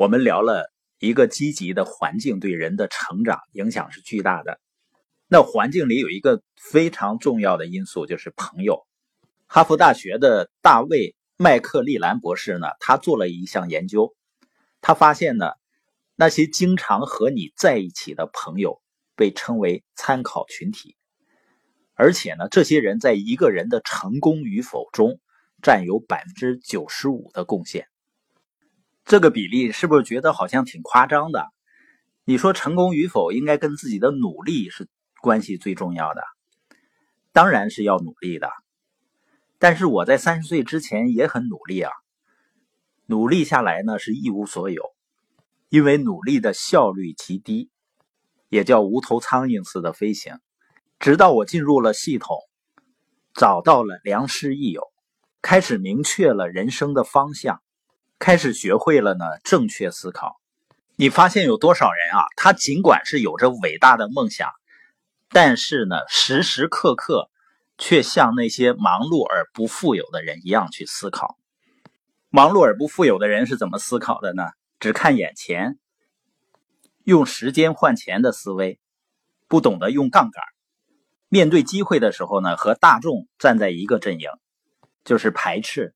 我们聊了一个积极的环境对人的成长影响是巨大的。那环境里有一个非常重要的因素，就是朋友。哈佛大学的大卫麦克利兰博士呢，他做了一项研究，他发现呢，那些经常和你在一起的朋友被称为参考群体，而且呢，这些人在一个人的成功与否中占有百分之九十五的贡献。这个比例是不是觉得好像挺夸张的？你说成功与否应该跟自己的努力是关系最重要的，当然是要努力的。但是我在三十岁之前也很努力啊，努力下来呢是一无所有，因为努力的效率极低，也叫无头苍蝇似的飞行。直到我进入了系统，找到了良师益友，开始明确了人生的方向。开始学会了呢正确思考，你发现有多少人啊？他尽管是有着伟大的梦想，但是呢时时刻刻却像那些忙碌而不富有的人一样去思考。忙碌而不富有的人是怎么思考的呢？只看眼前，用时间换钱的思维，不懂得用杠杆。面对机会的时候呢，和大众站在一个阵营，就是排斥。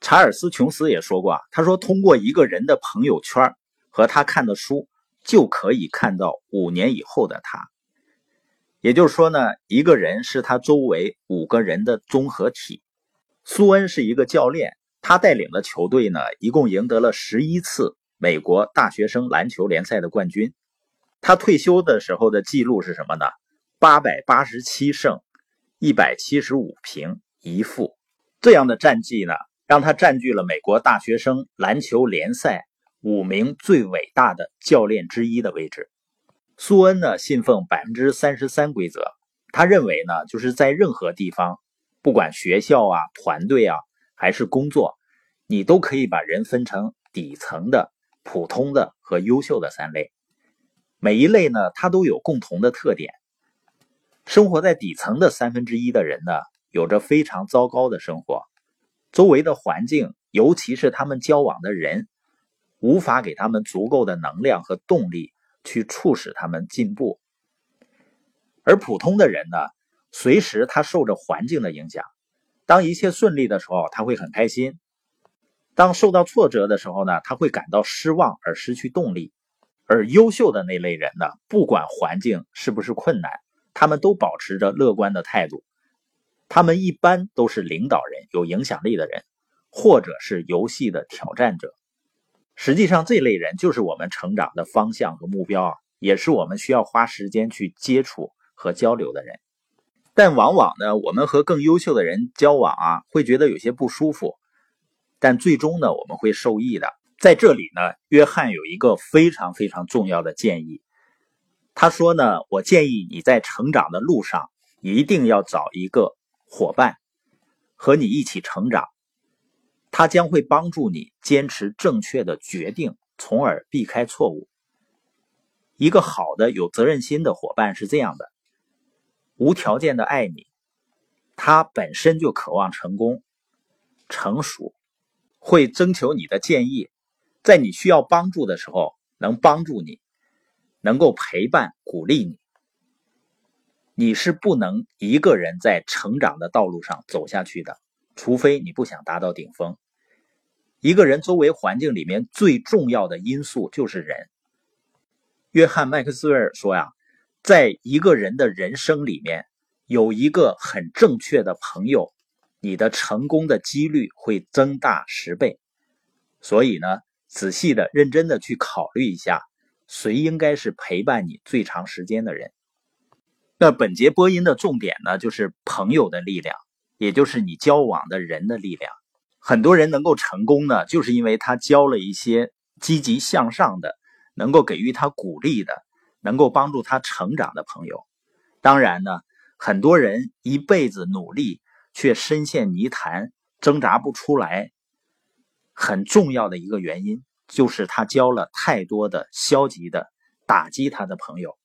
查尔斯·琼斯也说过啊，他说通过一个人的朋友圈和他看的书，就可以看到五年以后的他。也就是说呢，一个人是他周围五个人的综合体。苏恩是一个教练，他带领的球队呢，一共赢得了十一次美国大学生篮球联赛的冠军。他退休的时候的记录是什么呢？八百八十七胜，一百七十五平一负，这样的战绩呢？让他占据了美国大学生篮球联赛五名最伟大的教练之一的位置。苏恩呢信奉百分之三十三规则，他认为呢就是在任何地方，不管学校啊、团队啊还是工作，你都可以把人分成底层的、普通的和优秀的三类。每一类呢，它都有共同的特点。生活在底层的三分之一的人呢，有着非常糟糕的生活。周围的环境，尤其是他们交往的人，无法给他们足够的能量和动力去促使他们进步。而普通的人呢，随时他受着环境的影响。当一切顺利的时候，他会很开心；当受到挫折的时候呢，他会感到失望而失去动力。而优秀的那类人呢，不管环境是不是困难，他们都保持着乐观的态度。他们一般都是领导人、有影响力的人，或者是游戏的挑战者。实际上，这类人就是我们成长的方向和目标啊，也是我们需要花时间去接触和交流的人。但往往呢，我们和更优秀的人交往啊，会觉得有些不舒服。但最终呢，我们会受益的。在这里呢，约翰有一个非常非常重要的建议。他说呢，我建议你在成长的路上一定要找一个。伙伴和你一起成长，他将会帮助你坚持正确的决定，从而避开错误。一个好的有责任心的伙伴是这样的：无条件的爱你，他本身就渴望成功、成熟，会征求你的建议，在你需要帮助的时候能帮助你，能够陪伴、鼓励你。你是不能一个人在成长的道路上走下去的，除非你不想达到顶峰。一个人周围环境里面最重要的因素就是人。约翰·麦克斯韦尔说呀，在一个人的人生里面有一个很正确的朋友，你的成功的几率会增大十倍。所以呢，仔细的、认真的去考虑一下，谁应该是陪伴你最长时间的人。那本节播音的重点呢，就是朋友的力量，也就是你交往的人的力量。很多人能够成功呢，就是因为他交了一些积极向上的、能够给予他鼓励的、能够帮助他成长的朋友。当然呢，很多人一辈子努力却深陷泥潭，挣扎不出来。很重要的一个原因，就是他交了太多的消极的、打击他的朋友。